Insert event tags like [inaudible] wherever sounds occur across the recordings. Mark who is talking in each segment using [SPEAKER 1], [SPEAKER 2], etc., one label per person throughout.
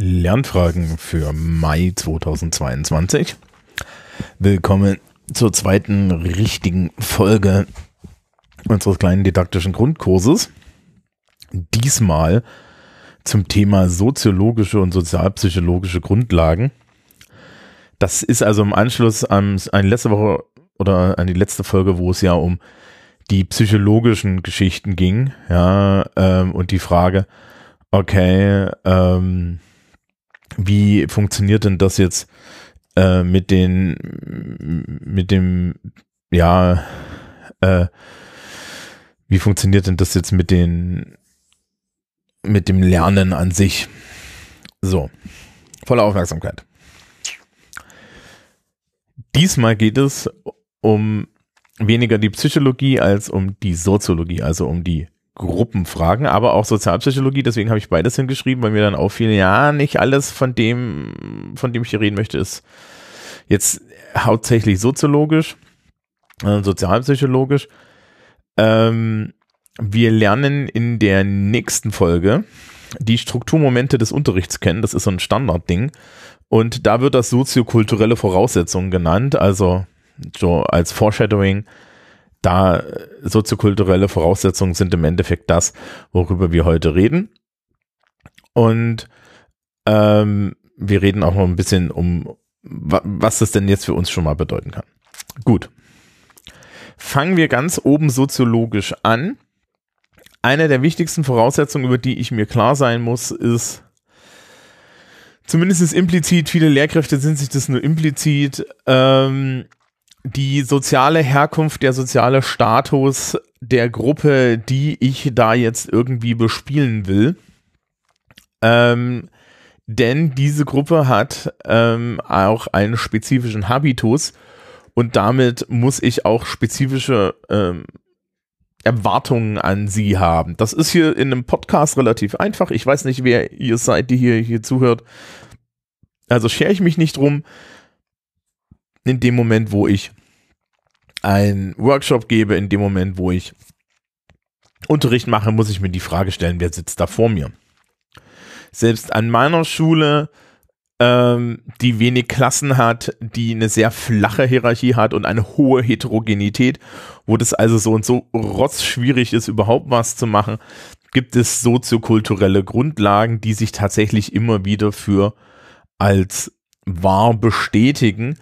[SPEAKER 1] Lernfragen für Mai 2022. Willkommen zur zweiten richtigen Folge unseres kleinen didaktischen Grundkurses. Diesmal zum Thema soziologische und sozialpsychologische Grundlagen. Das ist also im Anschluss an eine letzte Woche oder an die letzte Folge, wo es ja um die psychologischen Geschichten ging, ja, ähm, und die Frage, okay, ähm, wie funktioniert denn das jetzt äh, mit den, mit dem, ja, äh, wie funktioniert denn das jetzt mit den, mit dem Lernen an sich? So, volle Aufmerksamkeit. Diesmal geht es um weniger die Psychologie als um die Soziologie, also um die Gruppenfragen, aber auch Sozialpsychologie. Deswegen habe ich beides hingeschrieben, weil mir dann auffiel, ja, nicht alles von dem, von dem ich hier reden möchte, ist jetzt hauptsächlich soziologisch, äh, sozialpsychologisch. Ähm, wir lernen in der nächsten Folge die Strukturmomente des Unterrichts kennen. Das ist so ein Standardding. Und da wird das soziokulturelle Voraussetzungen genannt, also so als Foreshadowing da soziokulturelle Voraussetzungen sind im Endeffekt das, worüber wir heute reden. Und ähm, wir reden auch noch ein bisschen um, was das denn jetzt für uns schon mal bedeuten kann. Gut. Fangen wir ganz oben soziologisch an. Eine der wichtigsten Voraussetzungen, über die ich mir klar sein muss, ist, zumindest implizit, viele Lehrkräfte sind sich das nur implizit, ähm, die soziale Herkunft, der soziale Status der Gruppe, die ich da jetzt irgendwie bespielen will. Ähm, denn diese Gruppe hat ähm, auch einen spezifischen Habitus und damit muss ich auch spezifische ähm, Erwartungen an sie haben. Das ist hier in einem Podcast relativ einfach. Ich weiß nicht, wer ihr seid, die hier, hier zuhört. Also schere ich mich nicht drum in dem Moment, wo ich einen Workshop gebe, in dem Moment, wo ich Unterricht mache, muss ich mir die Frage stellen, wer sitzt da vor mir? Selbst an meiner Schule, ähm, die wenig Klassen hat, die eine sehr flache Hierarchie hat und eine hohe Heterogenität, wo das also so und so rotzschwierig ist, überhaupt was zu machen, gibt es soziokulturelle Grundlagen, die sich tatsächlich immer wieder für als wahr bestätigen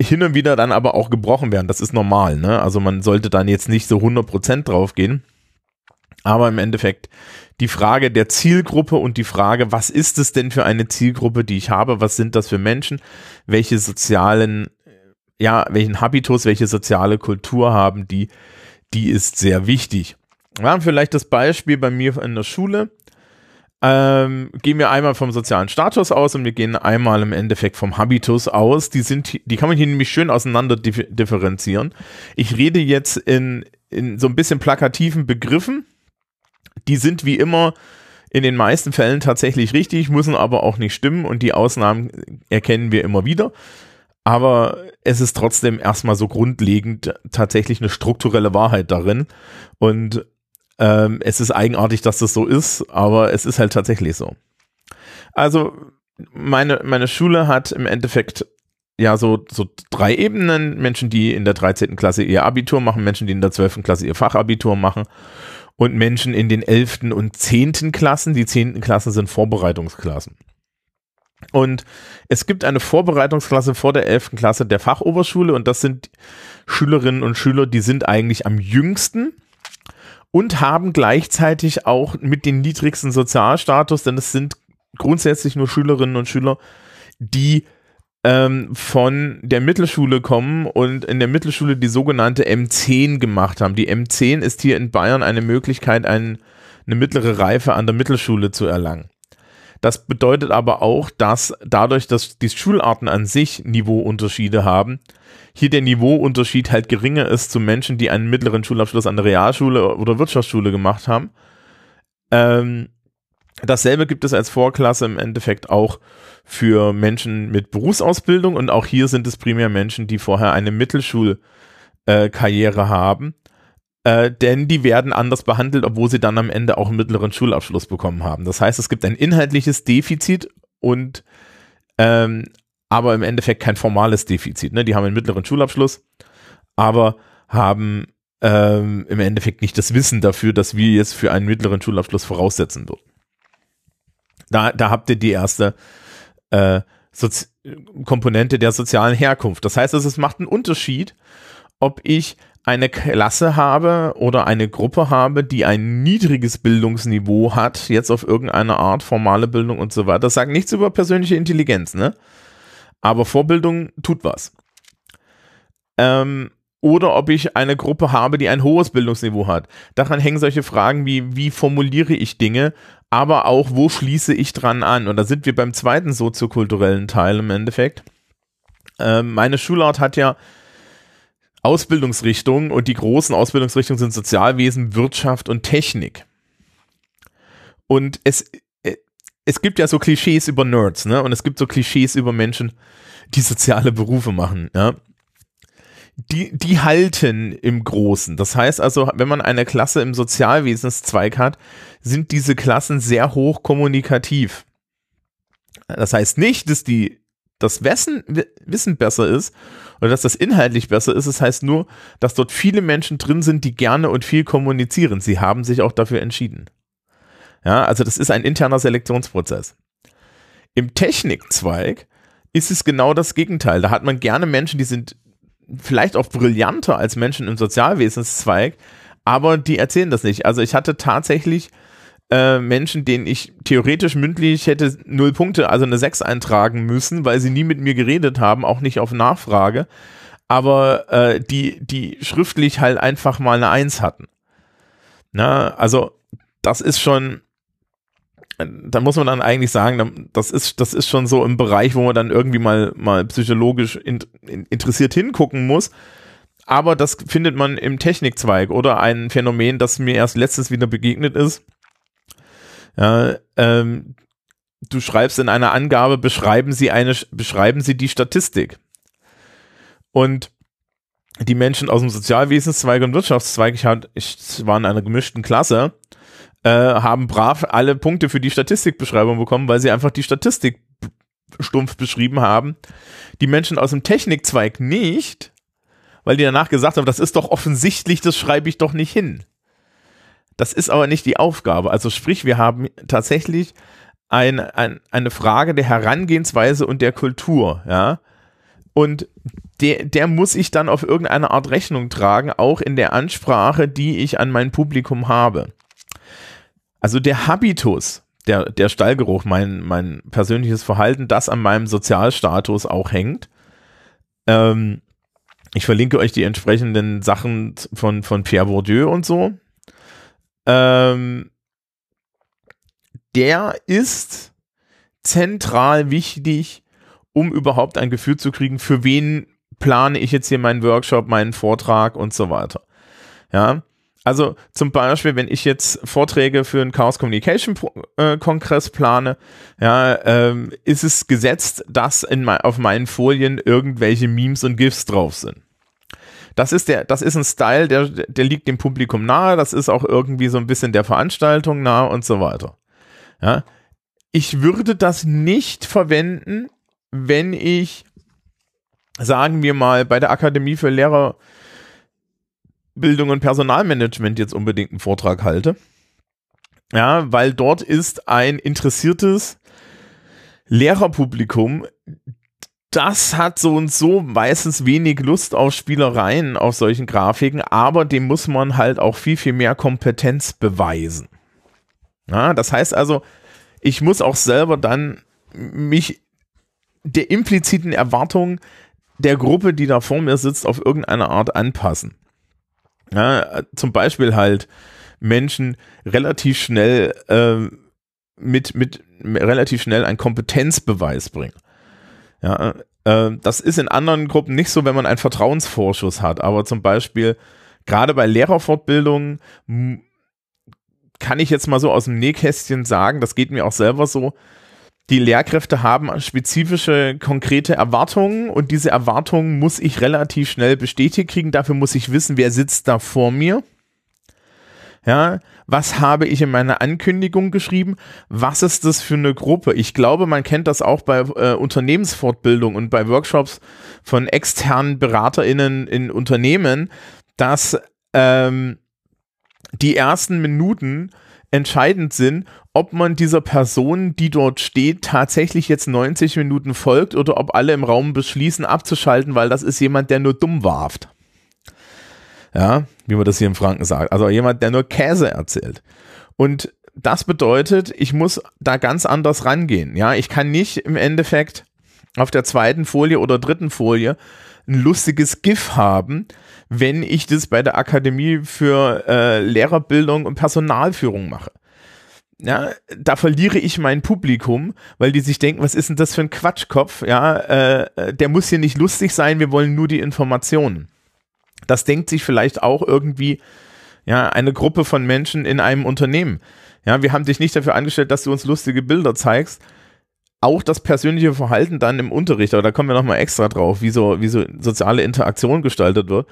[SPEAKER 1] hin und wieder dann aber auch gebrochen werden. Das ist normal. Ne? Also man sollte dann jetzt nicht so 100% drauf gehen. Aber im Endeffekt die Frage der Zielgruppe und die Frage, was ist es denn für eine Zielgruppe, die ich habe? Was sind das für Menschen? Welche sozialen, ja, welchen Habitus, welche soziale Kultur haben die? Die ist sehr wichtig. Haben vielleicht das Beispiel bei mir in der Schule ähm, gehen wir einmal vom sozialen Status aus und wir gehen einmal im Endeffekt vom Habitus aus. Die sind, die kann man hier nämlich schön auseinander differenzieren. Ich rede jetzt in, in so ein bisschen plakativen Begriffen. Die sind wie immer in den meisten Fällen tatsächlich richtig, müssen aber auch nicht stimmen und die Ausnahmen erkennen wir immer wieder. Aber es ist trotzdem erstmal so grundlegend tatsächlich eine strukturelle Wahrheit darin. Und ähm, es ist eigenartig, dass das so ist, aber es ist halt tatsächlich so. Also meine, meine Schule hat im Endeffekt ja so, so drei Ebenen. Menschen, die in der 13. Klasse ihr Abitur machen, Menschen, die in der 12. Klasse ihr Fachabitur machen und Menschen in den 11. und 10. Klassen. Die 10. Klassen sind Vorbereitungsklassen. Und es gibt eine Vorbereitungsklasse vor der 11. Klasse der Fachoberschule und das sind Schülerinnen und Schüler, die sind eigentlich am jüngsten und haben gleichzeitig auch mit den niedrigsten Sozialstatus, denn es sind grundsätzlich nur Schülerinnen und Schüler, die ähm, von der Mittelschule kommen und in der Mittelschule die sogenannte M10 gemacht haben. Die M10 ist hier in Bayern eine Möglichkeit, ein, eine mittlere Reife an der Mittelschule zu erlangen. Das bedeutet aber auch, dass dadurch, dass die Schularten an sich Niveauunterschiede haben, hier der Niveauunterschied halt geringer ist zu Menschen, die einen mittleren Schulabschluss an der Realschule oder Wirtschaftsschule gemacht haben. Ähm, dasselbe gibt es als Vorklasse im Endeffekt auch für Menschen mit Berufsausbildung und auch hier sind es primär Menschen, die vorher eine Mittelschulkarriere haben. Äh, denn die werden anders behandelt, obwohl sie dann am Ende auch einen mittleren Schulabschluss bekommen haben. Das heißt, es gibt ein inhaltliches Defizit und ähm, aber im Endeffekt kein formales Defizit. Ne? Die haben einen mittleren Schulabschluss, aber haben ähm, im Endeffekt nicht das Wissen dafür, dass wir jetzt für einen mittleren Schulabschluss voraussetzen würden. Da, da habt ihr die erste äh, Sozi Komponente der sozialen Herkunft. Das heißt, es macht einen Unterschied, ob ich eine Klasse habe oder eine Gruppe habe, die ein niedriges Bildungsniveau hat, jetzt auf irgendeine Art formale Bildung und so weiter. Das sagt nichts über persönliche Intelligenz, ne? Aber Vorbildung tut was. Ähm, oder ob ich eine Gruppe habe, die ein hohes Bildungsniveau hat. Daran hängen solche Fragen wie, wie formuliere ich Dinge, aber auch, wo schließe ich dran an? Und da sind wir beim zweiten soziokulturellen Teil im Endeffekt. Ähm, meine Schulart hat ja Ausbildungsrichtungen und die großen Ausbildungsrichtungen sind Sozialwesen, Wirtschaft und Technik. Und es, äh, es gibt ja so Klischees über Nerds, ne? Und es gibt so Klischees über Menschen, die soziale Berufe machen, ja die, die halten im Großen. Das heißt also, wenn man eine Klasse im Sozialwesenszweig hat, sind diese Klassen sehr hoch kommunikativ. Das heißt nicht, dass die das Wissen, Wissen besser ist oder dass das inhaltlich besser ist. Es das heißt nur, dass dort viele Menschen drin sind, die gerne und viel kommunizieren. Sie haben sich auch dafür entschieden. Ja, also das ist ein interner Selektionsprozess. Im Technikzweig ist es genau das Gegenteil. Da hat man gerne Menschen, die sind vielleicht auch brillanter als Menschen im Sozialwesenszweig, aber die erzählen das nicht. Also ich hatte tatsächlich äh, Menschen, denen ich theoretisch mündlich hätte null Punkte, also eine 6 eintragen müssen, weil sie nie mit mir geredet haben, auch nicht auf Nachfrage, aber äh, die, die schriftlich halt einfach mal eine 1 hatten. Na, also das ist schon, da muss man dann eigentlich sagen, das ist, das ist schon so im Bereich, wo man dann irgendwie mal, mal psychologisch in, in, interessiert hingucken muss. Aber das findet man im Technikzweig oder ein Phänomen, das mir erst letztens wieder begegnet ist. Ja, ähm, du schreibst in einer Angabe, beschreiben Sie eine, beschreiben Sie die Statistik. Und die Menschen aus dem Sozialwesenszweig und Wirtschaftszweig, ich, hat, ich war in einer gemischten Klasse, äh, haben brav alle Punkte für die Statistikbeschreibung bekommen, weil sie einfach die Statistik stumpf beschrieben haben. Die Menschen aus dem Technikzweig nicht, weil die danach gesagt haben, das ist doch offensichtlich, das schreibe ich doch nicht hin. Das ist aber nicht die Aufgabe. Also sprich, wir haben tatsächlich ein, ein, eine Frage der Herangehensweise und der Kultur, ja. Und der, der muss ich dann auf irgendeine Art Rechnung tragen, auch in der Ansprache, die ich an mein Publikum habe. Also der Habitus, der, der Stallgeruch, mein, mein persönliches Verhalten, das an meinem Sozialstatus auch hängt. Ähm, ich verlinke euch die entsprechenden Sachen von, von Pierre Bourdieu und so. Ähm, der ist zentral wichtig, um überhaupt ein Gefühl zu kriegen, für wen plane ich jetzt hier meinen Workshop, meinen Vortrag und so weiter. Ja, also zum Beispiel, wenn ich jetzt Vorträge für einen Chaos Communication äh, Kongress plane, ja, ähm, ist es gesetzt, dass in auf meinen Folien irgendwelche Memes und GIFs drauf sind. Das ist der, das ist ein Style, der, der liegt dem Publikum nahe, das ist auch irgendwie so ein bisschen der Veranstaltung nahe und so weiter. Ja. Ich würde das nicht verwenden, wenn ich, sagen wir mal, bei der Akademie für Lehrer Bildung und Personalmanagement jetzt unbedingt einen Vortrag halte. Ja, weil dort ist ein interessiertes Lehrerpublikum, das hat so und so meistens wenig Lust auf Spielereien auf solchen Grafiken, aber dem muss man halt auch viel, viel mehr Kompetenz beweisen. Ja, das heißt also, ich muss auch selber dann mich der impliziten Erwartung der Gruppe, die da vor mir sitzt, auf irgendeine Art anpassen. Ja, zum Beispiel halt Menschen relativ schnell äh, mit, mit relativ schnell einen Kompetenzbeweis bringen. Ja, äh, das ist in anderen Gruppen nicht so, wenn man einen Vertrauensvorschuss hat, aber zum Beispiel gerade bei Lehrerfortbildungen kann ich jetzt mal so aus dem Nähkästchen sagen, das geht mir auch selber so, die Lehrkräfte haben spezifische, konkrete Erwartungen und diese Erwartungen muss ich relativ schnell bestätigt kriegen. Dafür muss ich wissen, wer sitzt da vor mir. Ja, was habe ich in meiner Ankündigung geschrieben? Was ist das für eine Gruppe? Ich glaube, man kennt das auch bei äh, Unternehmensfortbildung und bei Workshops von externen BeraterInnen in Unternehmen, dass ähm, die ersten Minuten entscheidend sind, ob man dieser Person, die dort steht, tatsächlich jetzt 90 Minuten folgt oder ob alle im Raum beschließen abzuschalten, weil das ist jemand, der nur dumm warft. Ja, wie man das hier im Franken sagt. Also jemand, der nur Käse erzählt. Und das bedeutet, ich muss da ganz anders rangehen. Ja, ich kann nicht im Endeffekt auf der zweiten Folie oder dritten Folie ein lustiges GIF haben, wenn ich das bei der Akademie für äh, Lehrerbildung und Personalführung mache. Ja, da verliere ich mein Publikum, weil die sich denken, was ist denn das für ein Quatschkopf? Ja, äh, der muss hier nicht lustig sein, wir wollen nur die Informationen. Das denkt sich vielleicht auch irgendwie ja, eine Gruppe von Menschen in einem Unternehmen. Ja, wir haben dich nicht dafür angestellt, dass du uns lustige Bilder zeigst. Auch das persönliche Verhalten dann im Unterricht, aber da kommen wir nochmal extra drauf, wie so, wie so soziale Interaktion gestaltet wird,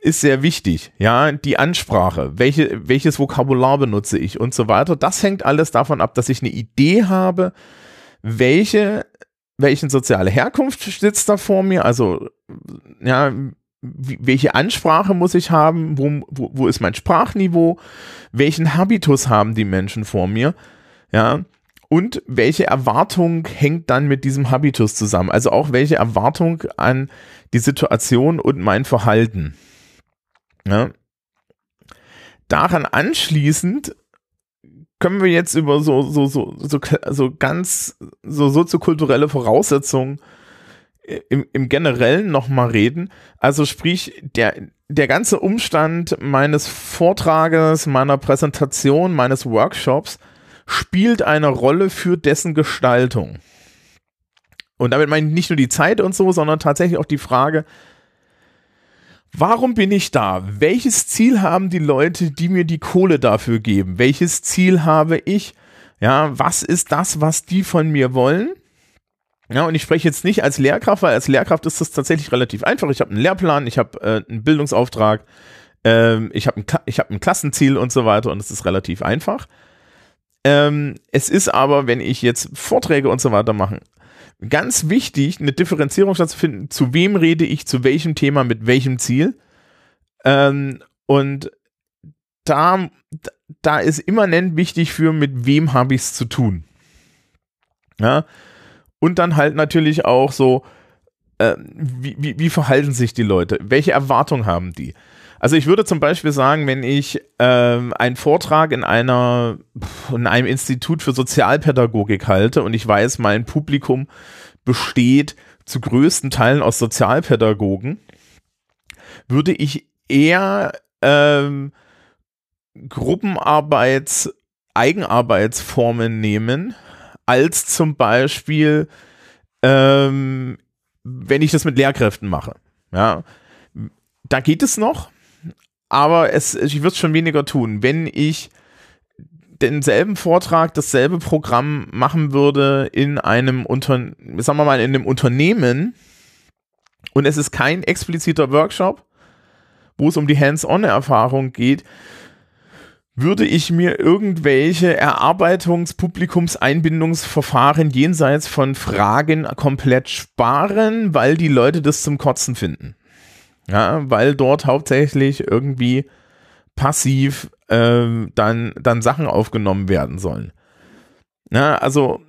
[SPEAKER 1] ist sehr wichtig. Ja, die Ansprache, welche, welches Vokabular benutze ich und so weiter. Das hängt alles davon ab, dass ich eine Idee habe, welche, welchen soziale Herkunft sitzt da vor mir, also, ja, welche Ansprache muss ich haben, wo, wo, wo ist mein Sprachniveau, welchen Habitus haben die Menschen vor mir, ja, und welche Erwartung hängt dann mit diesem Habitus zusammen, also auch welche Erwartung an die Situation und mein Verhalten. Ja. Daran anschließend können wir jetzt über so, so, so, so, so ganz so soziokulturelle Voraussetzungen im, im Generellen nochmal reden. Also sprich, der, der ganze Umstand meines Vortrages, meiner Präsentation, meines Workshops spielt eine Rolle für dessen Gestaltung. Und damit meine ich nicht nur die Zeit und so, sondern tatsächlich auch die Frage, warum bin ich da? Welches Ziel haben die Leute, die mir die Kohle dafür geben? Welches Ziel habe ich? Ja, was ist das, was die von mir wollen? Ja, und ich spreche jetzt nicht als Lehrkraft, weil als Lehrkraft ist das tatsächlich relativ einfach. Ich habe einen Lehrplan, ich habe äh, einen Bildungsauftrag, ähm, ich habe ein, hab ein Klassenziel und so weiter und es ist relativ einfach. Ähm, es ist aber, wenn ich jetzt Vorträge und so weiter mache, ganz wichtig, eine Differenzierung stattzufinden, zu wem rede ich, zu welchem Thema, mit welchem Ziel. Ähm, und da, da ist immanent wichtig für, mit wem habe ich es zu tun. Ja, und dann halt natürlich auch so, äh, wie, wie, wie verhalten sich die Leute? Welche Erwartungen haben die? Also ich würde zum Beispiel sagen, wenn ich äh, einen Vortrag in einer in einem Institut für Sozialpädagogik halte und ich weiß, mein Publikum besteht zu größten Teilen aus Sozialpädagogen, würde ich eher ähm, Gruppenarbeits, Eigenarbeitsformen nehmen, als zum Beispiel, ähm, wenn ich das mit Lehrkräften mache. Ja, da geht es noch, aber es, ich würde es schon weniger tun. Wenn ich denselben Vortrag, dasselbe Programm machen würde in einem Unter, sagen wir mal, in einem Unternehmen und es ist kein expliziter Workshop, wo es um die Hands-on-Erfahrung geht, würde ich mir irgendwelche Erarbeitungs-Publikumseinbindungsverfahren jenseits von Fragen komplett sparen, weil die Leute das zum Kotzen finden. Ja, weil dort hauptsächlich irgendwie passiv äh, dann, dann Sachen aufgenommen werden sollen. Ja, also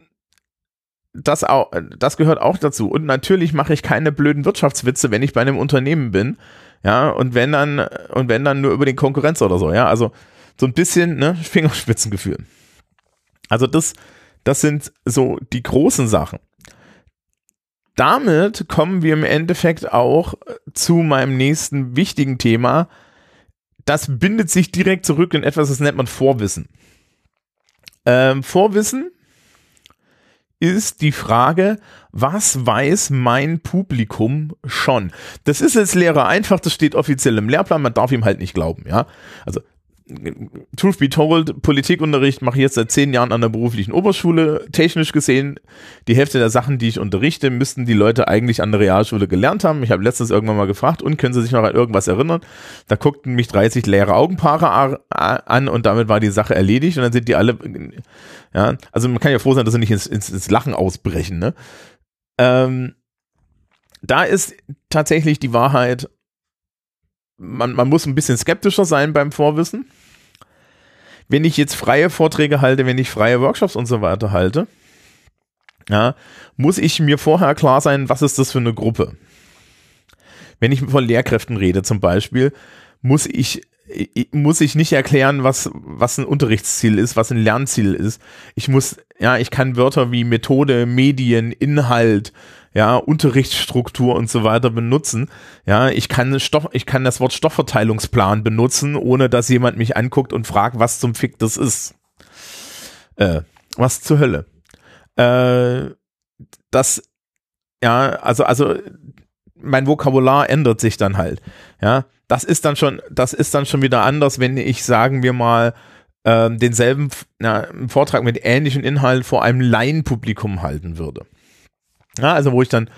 [SPEAKER 1] das, auch, das gehört auch dazu. Und natürlich mache ich keine blöden Wirtschaftswitze, wenn ich bei einem Unternehmen bin. Ja, und wenn dann, und wenn dann nur über den Konkurrenz oder so, ja. Also so ein bisschen ne, [laughs] Fingerspitzengefühl. Also das, das sind so die großen Sachen. Damit kommen wir im Endeffekt auch zu meinem nächsten wichtigen Thema. Das bindet sich direkt zurück in etwas, das nennt man Vorwissen. Ähm, Vorwissen ist die Frage, was weiß mein Publikum schon? Das ist als Lehrer einfach, das steht offiziell im Lehrplan, man darf ihm halt nicht glauben, ja. Also truth be told, Politikunterricht mache ich jetzt seit zehn Jahren an der beruflichen Oberschule. Technisch gesehen, die Hälfte der Sachen, die ich unterrichte, müssten die Leute eigentlich an der Realschule gelernt haben. Ich habe letztens irgendwann mal gefragt, und können Sie sich noch an irgendwas erinnern? Da guckten mich 30 leere Augenpaare an und damit war die Sache erledigt und dann sind die alle, ja, also man kann ja froh sein, dass sie nicht ins, ins, ins Lachen ausbrechen, ne? Ähm, da ist tatsächlich die Wahrheit, man, man muss ein bisschen skeptischer sein beim Vorwissen. Wenn ich jetzt freie Vorträge halte, wenn ich freie Workshops und so weiter halte, ja, muss ich mir vorher klar sein, was ist das für eine Gruppe. Wenn ich von Lehrkräften rede zum Beispiel, muss ich, muss ich nicht erklären, was, was ein Unterrichtsziel ist, was ein Lernziel ist. Ich muss, ja, ich kann Wörter wie Methode, Medien, Inhalt, ja, Unterrichtsstruktur und so weiter benutzen. Ja, ich kann Stoff, ich kann das Wort Stoffverteilungsplan benutzen, ohne dass jemand mich anguckt und fragt, was zum Fick das ist. Äh, was zur Hölle. Äh, das, ja, also, also, mein Vokabular ändert sich dann halt. Ja, das ist dann schon, das ist dann schon wieder anders, wenn ich, sagen wir mal, äh, denselben na, Vortrag mit ähnlichen Inhalten vor einem Laienpublikum halten würde. Ja, also wo ich dann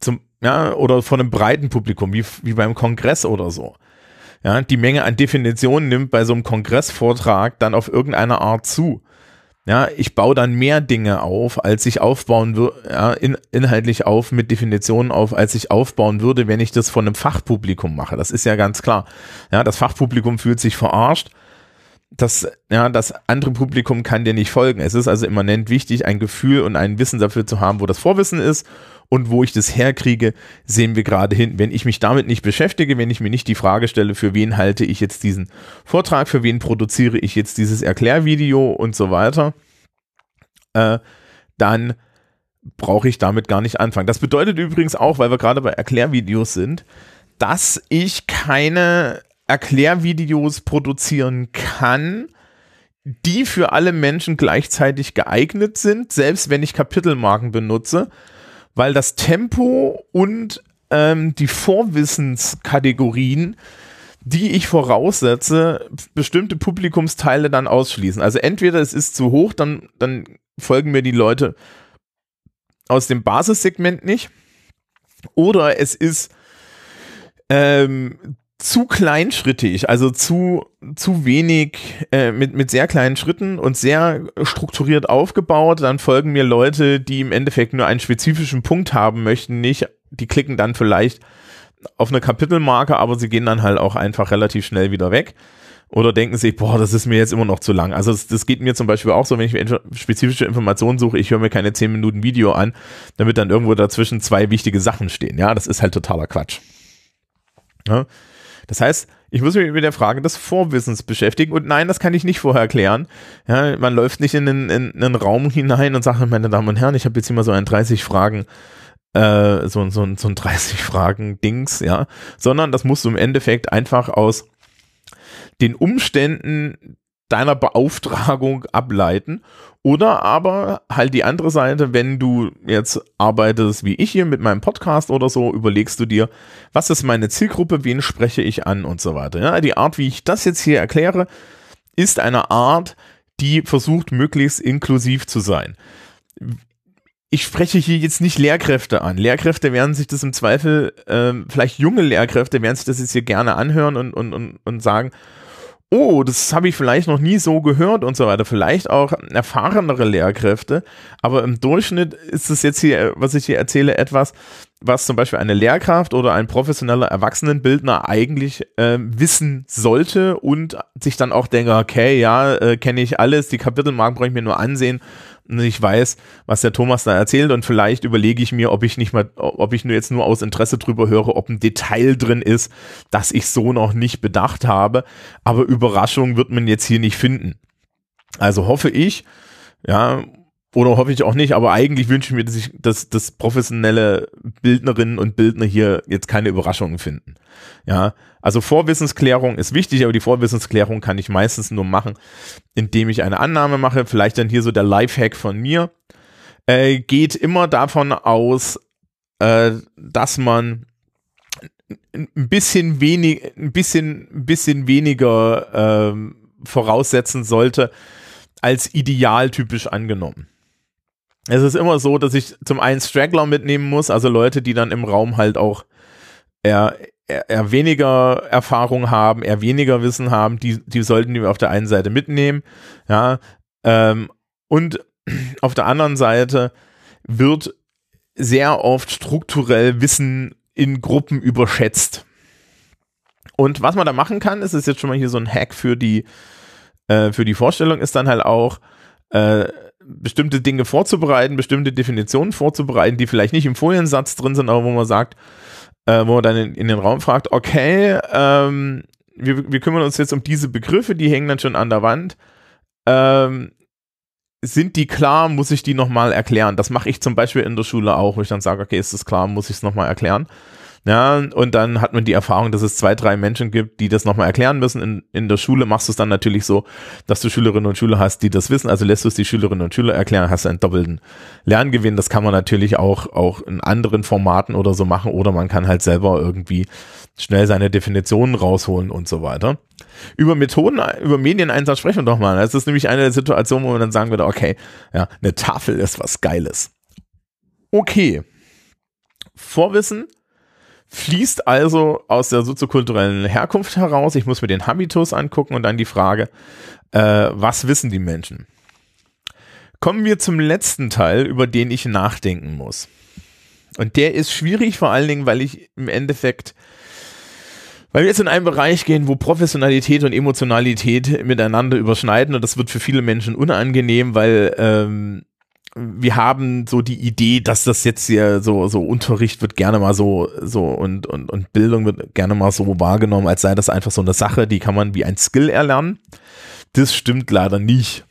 [SPEAKER 1] zum, ja, oder von einem breiten Publikum, wie, wie beim Kongress oder so. Ja, die Menge an Definitionen nimmt bei so einem Kongressvortrag dann auf irgendeine Art zu. Ja, ich baue dann mehr Dinge auf, als ich aufbauen würde, ja, in, inhaltlich auf, mit Definitionen auf, als ich aufbauen würde, wenn ich das von einem Fachpublikum mache. Das ist ja ganz klar. Ja, das Fachpublikum fühlt sich verarscht das, ja, das andere Publikum kann dir nicht folgen. Es ist also immanent wichtig, ein Gefühl und ein Wissen dafür zu haben, wo das Vorwissen ist und wo ich das herkriege, sehen wir gerade hin. Wenn ich mich damit nicht beschäftige, wenn ich mir nicht die Frage stelle, für wen halte ich jetzt diesen Vortrag, für wen produziere ich jetzt dieses Erklärvideo und so weiter, äh, dann brauche ich damit gar nicht anfangen. Das bedeutet übrigens auch, weil wir gerade bei Erklärvideos sind, dass ich keine Erklärvideos produzieren kann, die für alle Menschen gleichzeitig geeignet sind, selbst wenn ich Kapitelmarken benutze, weil das Tempo und ähm, die Vorwissenskategorien, die ich voraussetze, bestimmte Publikumsteile dann ausschließen. Also entweder es ist zu hoch, dann, dann folgen mir die Leute aus dem Basissegment nicht, oder es ist ähm, zu kleinschrittig, also zu, zu wenig, äh, mit, mit sehr kleinen Schritten und sehr strukturiert aufgebaut. Dann folgen mir Leute, die im Endeffekt nur einen spezifischen Punkt haben möchten, nicht, die klicken dann vielleicht auf eine Kapitelmarke, aber sie gehen dann halt auch einfach relativ schnell wieder weg. Oder denken sich, boah, das ist mir jetzt immer noch zu lang. Also das, das geht mir zum Beispiel auch so, wenn ich spezifische Informationen suche, ich höre mir keine 10 Minuten Video an, damit dann irgendwo dazwischen zwei wichtige Sachen stehen. Ja, das ist halt totaler Quatsch. Ja? Das heißt, ich muss mich mit der Frage des Vorwissens beschäftigen und nein, das kann ich nicht vorher erklären. Ja, man läuft nicht in einen, in einen Raum hinein und sagt, meine Damen und Herren, ich habe jetzt hier mal so ein 30 Fragen, äh, so, so, so ein 30 Fragen Dings, ja, sondern das musst du im Endeffekt einfach aus den Umständen deiner Beauftragung ableiten. Oder aber halt die andere Seite, wenn du jetzt arbeitest wie ich hier mit meinem Podcast oder so, überlegst du dir, was ist meine Zielgruppe, wen spreche ich an und so weiter. Ja, die Art, wie ich das jetzt hier erkläre, ist eine Art, die versucht, möglichst inklusiv zu sein. Ich spreche hier jetzt nicht Lehrkräfte an. Lehrkräfte werden sich das im Zweifel, äh, vielleicht junge Lehrkräfte werden sich das jetzt hier gerne anhören und, und, und, und sagen, oh, das habe ich vielleicht noch nie so gehört und so weiter. Vielleicht auch erfahrenere Lehrkräfte, aber im Durchschnitt ist es jetzt hier, was ich hier erzähle, etwas, was zum Beispiel eine Lehrkraft oder ein professioneller Erwachsenenbildner eigentlich äh, wissen sollte und sich dann auch denke, okay, ja, äh, kenne ich alles, die Kapitelmarken brauche ich mir nur ansehen ich weiß, was der Thomas da erzählt und vielleicht überlege ich mir, ob ich nicht mal, ob ich nur jetzt nur aus Interesse drüber höre, ob ein Detail drin ist, das ich so noch nicht bedacht habe. Aber Überraschung wird man jetzt hier nicht finden. Also hoffe ich, ja, oder hoffe ich auch nicht, aber eigentlich wünsche ich mir, dass, ich, dass, dass professionelle Bildnerinnen und Bildner hier jetzt keine Überraschungen finden. Ja, also Vorwissensklärung ist wichtig, aber die Vorwissensklärung kann ich meistens nur machen, indem ich eine Annahme mache. Vielleicht dann hier so der Lifehack von mir. Äh, geht immer davon aus, äh, dass man ein bisschen wenig, ein bisschen, ein bisschen weniger ähm, voraussetzen sollte, als idealtypisch angenommen. Es ist immer so, dass ich zum einen Straggler mitnehmen muss, also Leute, die dann im Raum halt auch eher, eher, weniger Erfahrung haben, eher weniger Wissen haben, die, die sollten wir auf der einen Seite mitnehmen, ja, ähm, und [clears throat] auf der anderen Seite wird sehr oft strukturell Wissen in Gruppen überschätzt. Und was man da machen kann, ist, ist jetzt schon mal hier so ein Hack für die, äh, für die Vorstellung, ist dann halt auch, äh, bestimmte Dinge vorzubereiten, bestimmte Definitionen vorzubereiten, die vielleicht nicht im Foliensatz drin sind, aber wo man sagt, äh, wo man dann in, in, den Raum fragt, okay, ähm, wir, wir kümmern uns jetzt um diese Begriffe, die hängen dann schon an der Wand. Ähm, sind die klar, muss ich die nochmal erklären. Das mache ich zum Beispiel in der Schule auch, wo ich dann sage, okay, ist das klar, muss ich es nochmal erklären. Ja, und dann hat man die Erfahrung, dass es zwei, drei Menschen gibt, die das nochmal erklären müssen. In, in der Schule machst du es dann natürlich so, dass du Schülerinnen und Schüler hast, die das wissen. Also lässt du es die Schülerinnen und Schüler erklären, hast einen doppelten Lerngewinn. Das kann man natürlich auch, auch in anderen Formaten oder so machen. Oder man kann halt selber irgendwie schnell seine Definitionen rausholen und so weiter. Über Methoden, über Medieneinsatz sprechen wir doch mal. Das ist nämlich eine Situation, wo man dann sagen würde, okay, ja, eine Tafel ist was Geiles. Okay. Vorwissen fließt also aus der soziokulturellen Herkunft heraus. Ich muss mir den Habitus angucken und dann die Frage, äh, was wissen die Menschen? Kommen wir zum letzten Teil, über den ich nachdenken muss. Und der ist schwierig, vor allen Dingen, weil ich im Endeffekt weil wir jetzt in einen Bereich gehen, wo Professionalität und Emotionalität miteinander überschneiden und das wird für viele Menschen unangenehm, weil ähm, wir haben so die Idee, dass das jetzt hier so, so Unterricht wird gerne mal so, so und, und, und Bildung wird gerne mal so wahrgenommen, als sei das einfach so eine Sache, die kann man wie ein Skill erlernen. Das stimmt leider nicht.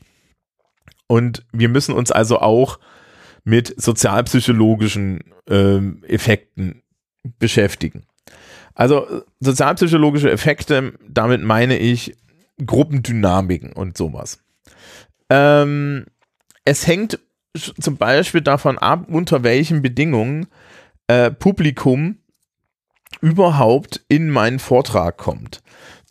[SPEAKER 1] Und wir müssen uns also auch mit sozialpsychologischen ähm, Effekten beschäftigen. Also sozialpsychologische Effekte, damit meine ich Gruppendynamiken und sowas. Ähm, es hängt zum Beispiel davon ab, unter welchen Bedingungen äh, Publikum überhaupt in meinen Vortrag kommt.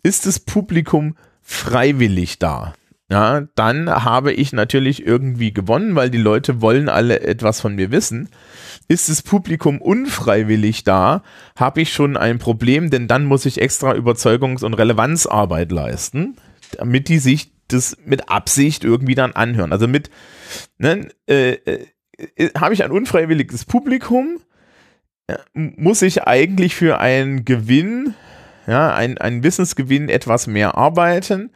[SPEAKER 1] Ist das Publikum freiwillig da? Ja, dann habe ich natürlich irgendwie gewonnen, weil die Leute wollen alle etwas von mir wissen. Ist das Publikum unfreiwillig da, habe ich schon ein Problem, denn dann muss ich extra Überzeugungs- und Relevanzarbeit leisten, damit die sich das mit Absicht irgendwie dann anhören. Also mit, ne, äh, äh, habe ich ein unfreiwilliges Publikum, ja, muss ich eigentlich für einen Gewinn, ja, ein, einen Wissensgewinn etwas mehr arbeiten,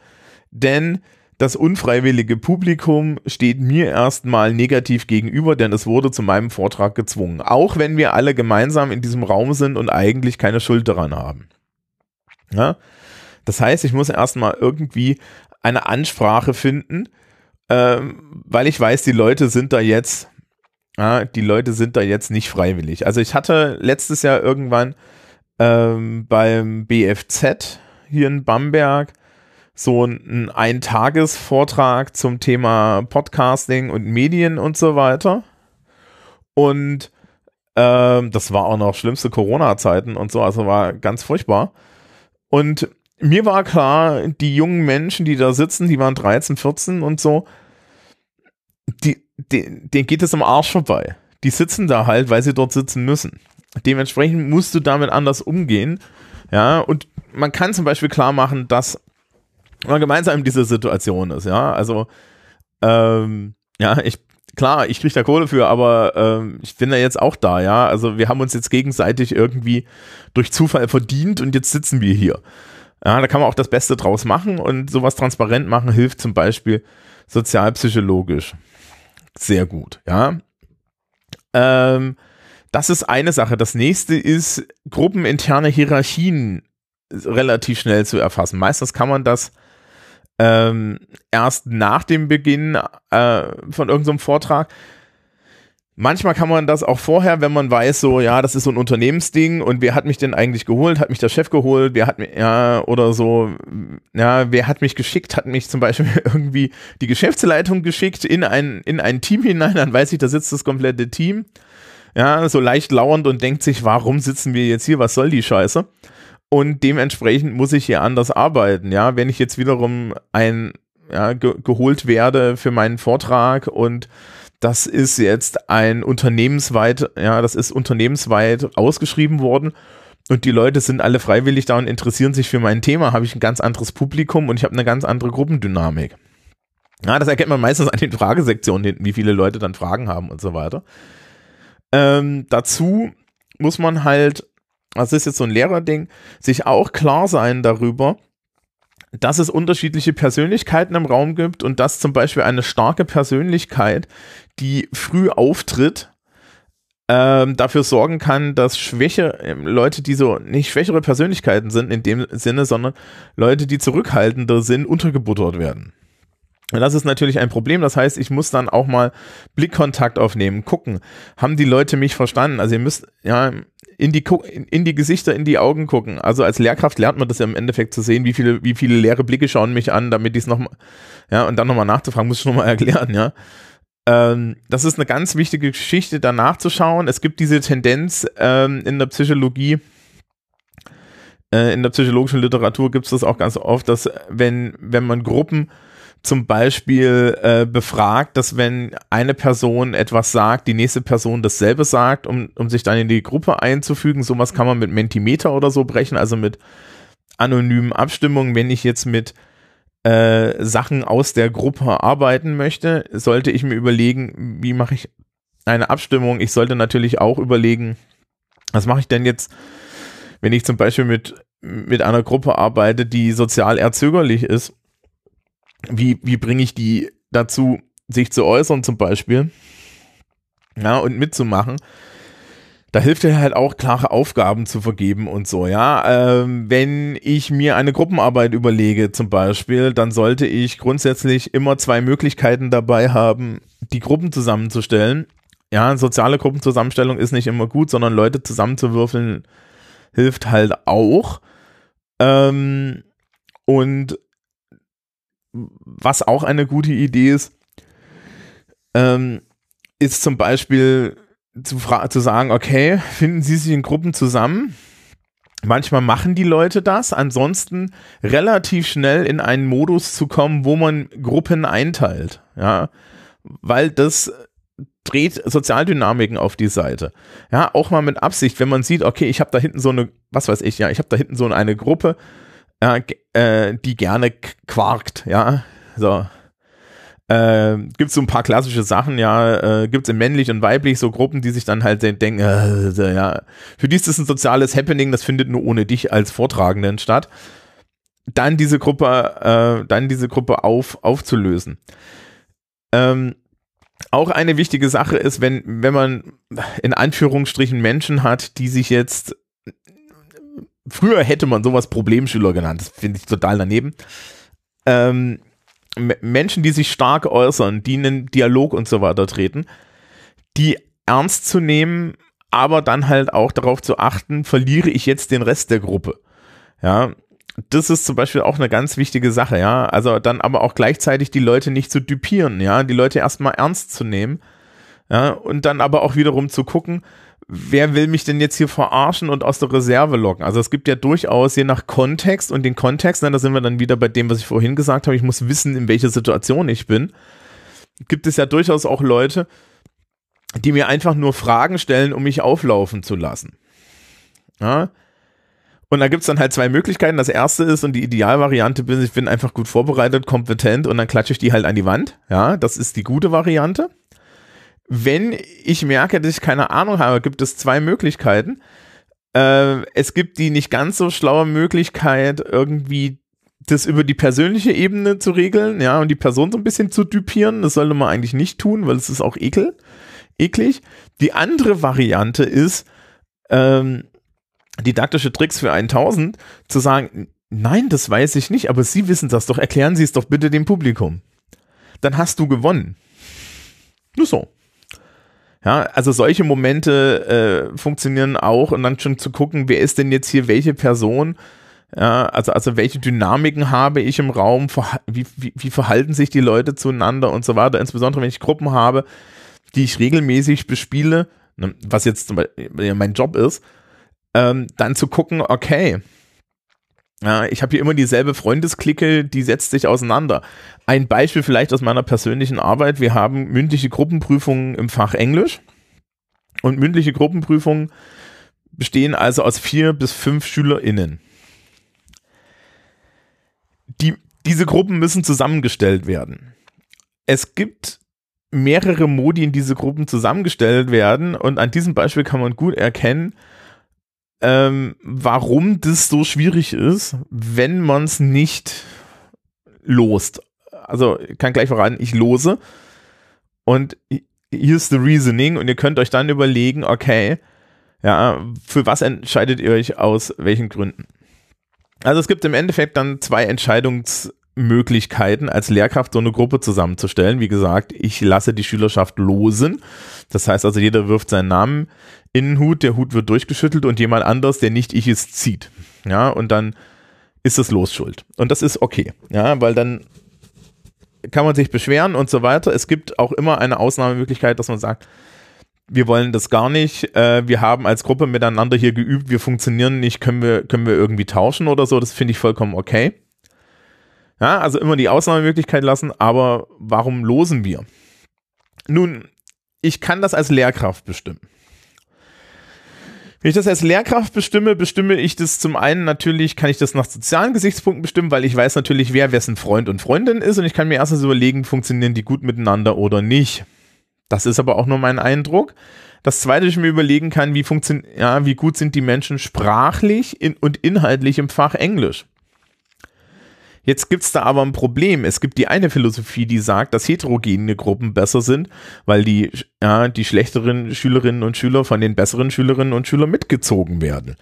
[SPEAKER 1] denn das unfreiwillige Publikum steht mir erstmal negativ gegenüber, denn es wurde zu meinem Vortrag gezwungen. Auch wenn wir alle gemeinsam in diesem Raum sind und eigentlich keine Schuld daran haben. Ja? Das heißt, ich muss erstmal irgendwie eine Ansprache finden, ähm, weil ich weiß, die Leute sind da jetzt, ja, die Leute sind da jetzt nicht freiwillig. Also ich hatte letztes Jahr irgendwann ähm, beim BFZ hier in Bamberg so ein Eintagesvortrag zum Thema Podcasting und Medien und so weiter. Und ähm, das war auch noch schlimmste Corona-Zeiten und so, also war ganz furchtbar. Und mir war klar, die jungen Menschen, die da sitzen, die waren 13, 14 und so, die, die, denen geht es am Arsch vorbei. Die sitzen da halt, weil sie dort sitzen müssen. Dementsprechend musst du damit anders umgehen. Ja, und man kann zum Beispiel klar machen, dass man gemeinsam in dieser Situation ist, ja. Also, ähm, ja, ich, klar, ich kriege da Kohle für, aber ähm, ich bin da jetzt auch da, ja. Also wir haben uns jetzt gegenseitig irgendwie durch Zufall verdient und jetzt sitzen wir hier. Ja, da kann man auch das Beste draus machen und sowas transparent machen hilft zum Beispiel sozialpsychologisch sehr gut, ja. Ähm, das ist eine Sache. Das nächste ist, gruppeninterne Hierarchien relativ schnell zu erfassen. Meistens kann man das ähm, erst nach dem Beginn äh, von irgendeinem Vortrag. Manchmal kann man das auch vorher, wenn man weiß, so, ja, das ist so ein Unternehmensding und wer hat mich denn eigentlich geholt? Hat mich der Chef geholt? Wer hat mich, ja, oder so, ja, wer hat mich geschickt? Hat mich zum Beispiel [laughs] irgendwie die Geschäftsleitung geschickt in ein, in ein Team hinein, dann weiß ich, da sitzt das komplette Team. Ja, so leicht lauernd und denkt sich, warum sitzen wir jetzt hier? Was soll die Scheiße? und dementsprechend muss ich hier anders arbeiten. Ja, wenn ich jetzt wiederum ein ja, ge geholt werde für meinen Vortrag und das ist jetzt ein unternehmensweit, ja, das ist unternehmensweit ausgeschrieben worden und die Leute sind alle freiwillig da und interessieren sich für mein Thema, habe ich ein ganz anderes Publikum und ich habe eine ganz andere Gruppendynamik. Ja, das erkennt man meistens an den Fragesektionen hinten, wie viele Leute dann Fragen haben und so weiter. Ähm, dazu muss man halt, das ist jetzt so ein Lehrerding, sich auch klar sein darüber, dass es unterschiedliche Persönlichkeiten im Raum gibt und dass zum Beispiel eine starke Persönlichkeit, die früh auftritt, ähm, dafür sorgen kann, dass schwäche ähm, Leute, die so nicht schwächere Persönlichkeiten sind in dem Sinne, sondern Leute, die zurückhaltender sind, untergebuttert werden. Das ist natürlich ein Problem. Das heißt, ich muss dann auch mal Blickkontakt aufnehmen, gucken, haben die Leute mich verstanden? Also ihr müsst ja in die, in die Gesichter, in die Augen gucken. Also als Lehrkraft lernt man das ja im Endeffekt zu sehen, wie viele, wie viele leere Blicke schauen mich an, damit ich es nochmal, ja, und dann nochmal nachzufragen, muss ich nochmal [laughs] erklären, ja. Ähm, das ist eine ganz wichtige Geschichte, da nachzuschauen. Es gibt diese Tendenz ähm, in der Psychologie, äh, in der psychologischen Literatur gibt es das auch ganz oft, dass wenn, wenn man Gruppen zum Beispiel äh, befragt, dass wenn eine Person etwas sagt, die nächste Person dasselbe sagt, um, um sich dann in die Gruppe einzufügen. Sowas kann man mit Mentimeter oder so brechen, also mit anonymen Abstimmungen. Wenn ich jetzt mit äh, Sachen aus der Gruppe arbeiten möchte, sollte ich mir überlegen, wie mache ich eine Abstimmung. Ich sollte natürlich auch überlegen, was mache ich denn jetzt, wenn ich zum Beispiel mit, mit einer Gruppe arbeite, die sozial eher zögerlich ist wie, wie bringe ich die dazu, sich zu äußern zum Beispiel, ja, und mitzumachen. Da hilft er halt auch, klare Aufgaben zu vergeben und so, ja. Ähm, wenn ich mir eine Gruppenarbeit überlege, zum Beispiel, dann sollte ich grundsätzlich immer zwei Möglichkeiten dabei haben, die Gruppen zusammenzustellen. Ja, soziale Gruppenzusammenstellung ist nicht immer gut, sondern Leute zusammenzuwürfeln hilft halt auch. Ähm, und was auch eine gute Idee ist, ähm, ist zum Beispiel zu, zu sagen, okay, finden Sie sich in Gruppen zusammen? Manchmal machen die Leute das, ansonsten relativ schnell in einen Modus zu kommen, wo man Gruppen einteilt, ja, weil das dreht Sozialdynamiken auf die Seite. Ja, auch mal mit Absicht, wenn man sieht, okay, ich habe da hinten so eine, was weiß ich, ja, ich habe da hinten so eine Gruppe, äh, äh, die gerne quarkt, ja, so. Äh, gibt es so ein paar klassische Sachen, ja, äh, gibt es in männlich und weiblich so Gruppen, die sich dann halt denken, äh, ja, für die ist das ein soziales Happening, das findet nur ohne dich als Vortragenden statt. Dann diese Gruppe, äh, dann diese Gruppe auf, aufzulösen. Ähm, auch eine wichtige Sache ist, wenn, wenn man in Anführungsstrichen Menschen hat, die sich jetzt früher hätte man sowas Problemschüler genannt. Das finde ich total daneben. Ähm, Menschen, die sich stark äußern, die in einen Dialog und so weiter treten, die ernst zu nehmen, aber dann halt auch darauf zu achten, verliere ich jetzt den Rest der Gruppe. Ja, das ist zum Beispiel auch eine ganz wichtige Sache, ja. Also dann aber auch gleichzeitig die Leute nicht zu düpieren, ja, die Leute erstmal ernst zu nehmen, ja, und dann aber auch wiederum zu gucken, wer will mich denn jetzt hier verarschen und aus der Reserve locken? Also es gibt ja durchaus je nach Kontext und den Kontext, ne, da sind wir dann wieder bei dem, was ich vorhin gesagt habe, ich muss wissen, in welcher Situation ich bin, gibt es ja durchaus auch Leute, die mir einfach nur Fragen stellen, um mich auflaufen zu lassen. Ja? Und da gibt es dann halt zwei Möglichkeiten. Das erste ist, und die Idealvariante bin, ich bin einfach gut vorbereitet, kompetent und dann klatsche ich die halt an die Wand. Ja, das ist die gute Variante. Wenn ich merke, dass ich keine Ahnung habe, gibt es zwei Möglichkeiten. Äh, es gibt die nicht ganz so schlaue Möglichkeit, irgendwie das über die persönliche Ebene zu regeln, ja, und die Person so ein bisschen zu düpieren. Das sollte man eigentlich nicht tun, weil es ist auch ekel, eklig. Die andere Variante ist, ähm, didaktische Tricks für 1000, zu sagen, nein, das weiß ich nicht, aber Sie wissen das doch, erklären Sie es doch bitte dem Publikum. Dann hast du gewonnen. Nur so. Ja, also solche Momente äh, funktionieren auch und dann schon zu gucken, wer ist denn jetzt hier welche Person, ja, also, also welche Dynamiken habe ich im Raum, wie, wie, wie verhalten sich die Leute zueinander und so weiter, insbesondere wenn ich Gruppen habe, die ich regelmäßig bespiele, ne, was jetzt zum Beispiel mein Job ist, ähm, dann zu gucken, okay, Ja, ich habe hier immer dieselbe Freundesklicke, die setzt sich auseinander. Ein Beispiel vielleicht aus meiner persönlichen Arbeit. Wir haben mündliche Gruppenprüfungen im Fach Englisch. Und mündliche Gruppenprüfungen bestehen also aus vier bis fünf SchülerInnen. Die, diese Gruppen müssen zusammengestellt werden. Es gibt mehrere Modi, in diese Gruppen zusammengestellt werden. Und an diesem Beispiel kann man gut erkennen, ähm, warum das so schwierig ist, wenn man es nicht lost. Also kann gleich verraten, ich lose und hier ist the reasoning und ihr könnt euch dann überlegen, okay, ja, für was entscheidet ihr euch aus welchen Gründen? Also es gibt im Endeffekt dann zwei Entscheidungsmöglichkeiten, als Lehrkraft so eine Gruppe zusammenzustellen. Wie gesagt, ich lasse die Schülerschaft losen. Das heißt also, jeder wirft seinen Namen in den Hut, der Hut wird durchgeschüttelt und jemand anders, der nicht ich ist, zieht. Ja, und dann ist es Losschuld. Und das ist okay. Ja, weil dann kann man sich beschweren und so weiter. Es gibt auch immer eine Ausnahmemöglichkeit, dass man sagt, wir wollen das gar nicht. Äh, wir haben als Gruppe miteinander hier geübt, wir funktionieren nicht, können wir, können wir irgendwie tauschen oder so. Das finde ich vollkommen okay. Ja, also immer die Ausnahmemöglichkeit lassen, aber warum losen wir? Nun, ich kann das als Lehrkraft bestimmen. Wenn ich das als Lehrkraft bestimme, bestimme ich das zum einen natürlich, kann ich das nach sozialen Gesichtspunkten bestimmen, weil ich weiß natürlich, wer wessen Freund und Freundin ist und ich kann mir erstens überlegen, funktionieren die gut miteinander oder nicht. Das ist aber auch nur mein Eindruck. Das zweite, ich mir überlegen kann, wie funktioniert, ja, wie gut sind die Menschen sprachlich in, und inhaltlich im Fach Englisch. Jetzt gibt es da aber ein Problem. Es gibt die eine Philosophie, die sagt, dass heterogene Gruppen besser sind, weil die, ja, die schlechteren Schülerinnen und Schüler von den besseren Schülerinnen und Schülern mitgezogen werden.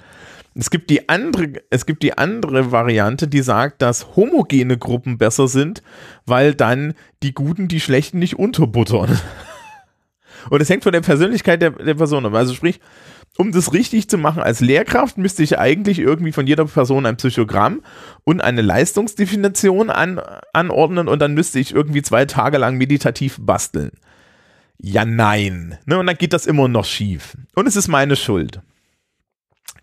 [SPEAKER 1] Es gibt die andere, es gibt die andere Variante, die sagt, dass homogene Gruppen besser sind, weil dann die Guten die Schlechten nicht unterbuttern. [laughs] Und es hängt von der Persönlichkeit der, der Person ab. Also sprich, um das richtig zu machen als Lehrkraft, müsste ich eigentlich irgendwie von jeder Person ein Psychogramm und eine Leistungsdefinition an, anordnen und dann müsste ich irgendwie zwei Tage lang meditativ basteln. Ja, nein. Ne, und dann geht das immer noch schief. Und es ist meine Schuld.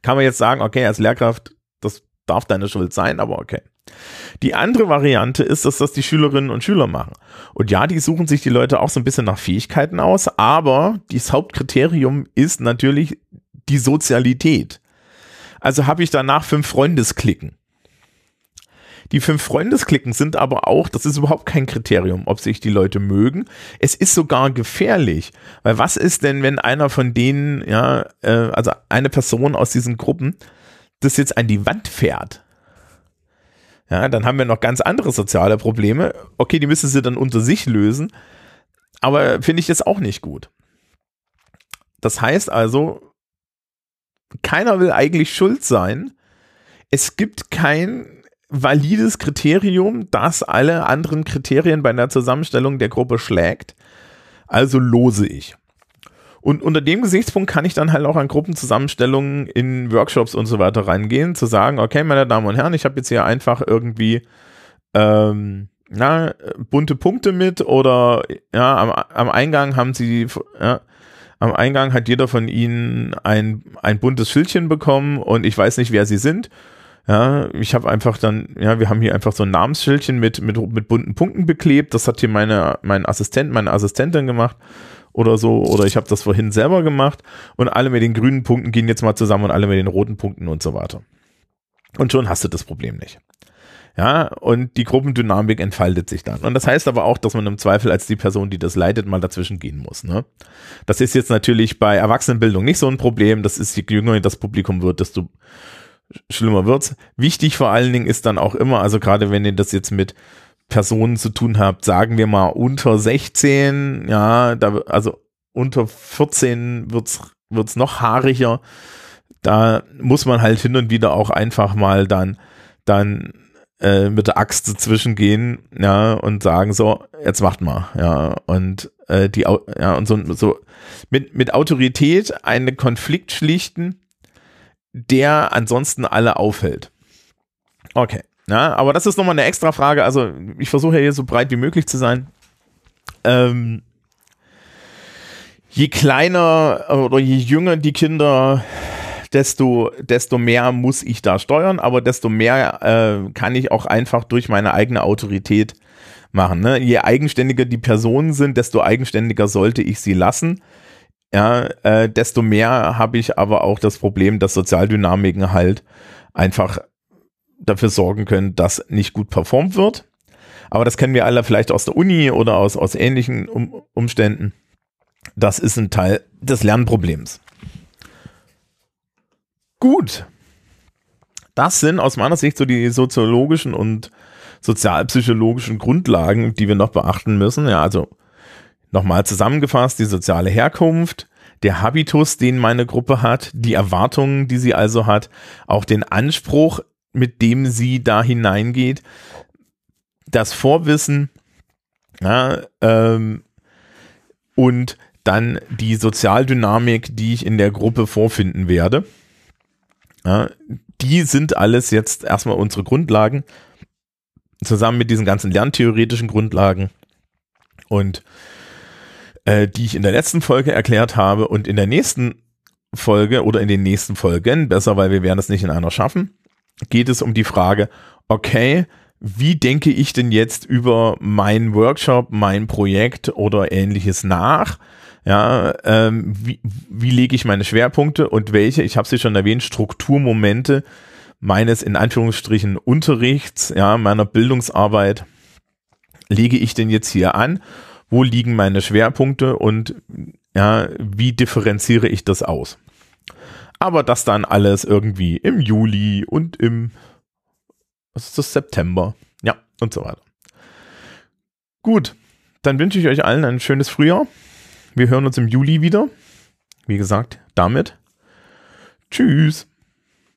[SPEAKER 1] Kann man jetzt sagen, okay, als Lehrkraft, das darf deine Schuld sein, aber okay. Die andere Variante ist, dass das die Schülerinnen und Schüler machen. Und ja, die suchen sich die Leute auch so ein bisschen nach Fähigkeiten aus, aber das Hauptkriterium ist natürlich die Sozialität. Also habe ich danach fünf Freundesklicken. Die fünf Freundesklicken sind aber auch, das ist überhaupt kein Kriterium, ob sich die Leute mögen. Es ist sogar gefährlich, weil was ist denn, wenn einer von denen, ja, äh, also eine Person aus diesen Gruppen, das jetzt an die Wand fährt? Ja, dann haben wir noch ganz andere soziale Probleme. Okay, die müssen sie dann unter sich lösen, aber finde ich jetzt auch nicht gut. Das heißt also, keiner will eigentlich schuld sein. Es gibt kein valides Kriterium, das alle anderen Kriterien bei der Zusammenstellung der Gruppe schlägt. Also lose ich. Und unter dem Gesichtspunkt kann ich dann halt auch an Gruppenzusammenstellungen in Workshops und so weiter reingehen, zu sagen, okay, meine Damen und Herren, ich habe jetzt hier einfach irgendwie ähm, na, bunte Punkte mit oder ja, am, am Eingang haben sie, ja, am Eingang hat jeder von ihnen ein, ein buntes Schildchen bekommen und ich weiß nicht, wer sie sind. Ja, ich habe einfach dann, ja, wir haben hier einfach so ein Namensschildchen mit, mit, mit bunten Punkten beklebt. Das hat hier meine, mein Assistent, meine Assistentin gemacht oder so. Oder ich habe das vorhin selber gemacht und alle mit den grünen Punkten gehen jetzt mal zusammen und alle mit den roten Punkten und so weiter. Und schon hast du das Problem nicht. Ja, und die Gruppendynamik entfaltet sich dann. Und das heißt aber auch, dass man im Zweifel als die Person, die das leitet, mal dazwischen gehen muss. Ne? Das ist jetzt natürlich bei Erwachsenenbildung nicht so ein Problem. Das ist, je jünger das Publikum wird, desto schlimmer wird's. Wichtig vor allen Dingen ist dann auch immer, also gerade wenn ihr das jetzt mit Personen zu tun habt, sagen wir mal unter 16, ja, da, also unter 14 wird's wird's noch haariger. Da muss man halt hin und wieder auch einfach mal dann dann äh, mit der Axt dazwischen gehen, ja, und sagen so, jetzt macht mal, ja, und äh, die, ja, und so, so mit, mit Autorität einen Konflikt schlichten, der ansonsten alle aufhält. Okay. Ja, aber das ist nochmal eine extra Frage. Also ich versuche ja hier so breit wie möglich zu sein. Ähm, je kleiner oder je jünger die Kinder, desto, desto mehr muss ich da steuern, aber desto mehr äh, kann ich auch einfach durch meine eigene Autorität machen. Ne? Je eigenständiger die Personen sind, desto eigenständiger sollte ich sie lassen. Ja, äh, desto mehr habe ich aber auch das Problem, dass Sozialdynamiken halt einfach dafür sorgen können, dass nicht gut performt wird. Aber das kennen wir alle vielleicht aus der Uni oder aus, aus ähnlichen um Umständen. Das ist ein Teil des Lernproblems. Gut. Das sind aus meiner Sicht so die soziologischen und sozialpsychologischen Grundlagen, die wir noch beachten müssen. Ja, also nochmal zusammengefasst, die soziale Herkunft, der Habitus, den meine Gruppe hat, die Erwartungen, die sie also hat, auch den Anspruch, mit dem sie da hineingeht, das Vorwissen ja, ähm, und dann die Sozialdynamik, die ich in der Gruppe vorfinden werde. Ja, die sind alles jetzt erstmal unsere Grundlagen, zusammen mit diesen ganzen lerntheoretischen Grundlagen und äh, die ich in der letzten Folge erklärt habe und in der nächsten Folge oder in den nächsten Folgen, besser, weil wir werden es nicht in einer schaffen, geht es um die Frage, okay, wie denke ich denn jetzt über meinen Workshop, mein Projekt oder ähnliches nach? Ja, ähm, wie, wie lege ich meine Schwerpunkte und welche, ich habe sie schon erwähnt, Strukturmomente meines in Anführungsstrichen Unterrichts, ja, meiner Bildungsarbeit lege ich denn jetzt hier an? Wo liegen meine Schwerpunkte und ja, wie differenziere ich das aus? Aber das dann alles irgendwie im Juli und im was ist das, September. Ja, und so weiter. Gut, dann wünsche ich euch allen ein schönes Frühjahr. Wir hören uns im Juli wieder. Wie gesagt, damit. Tschüss.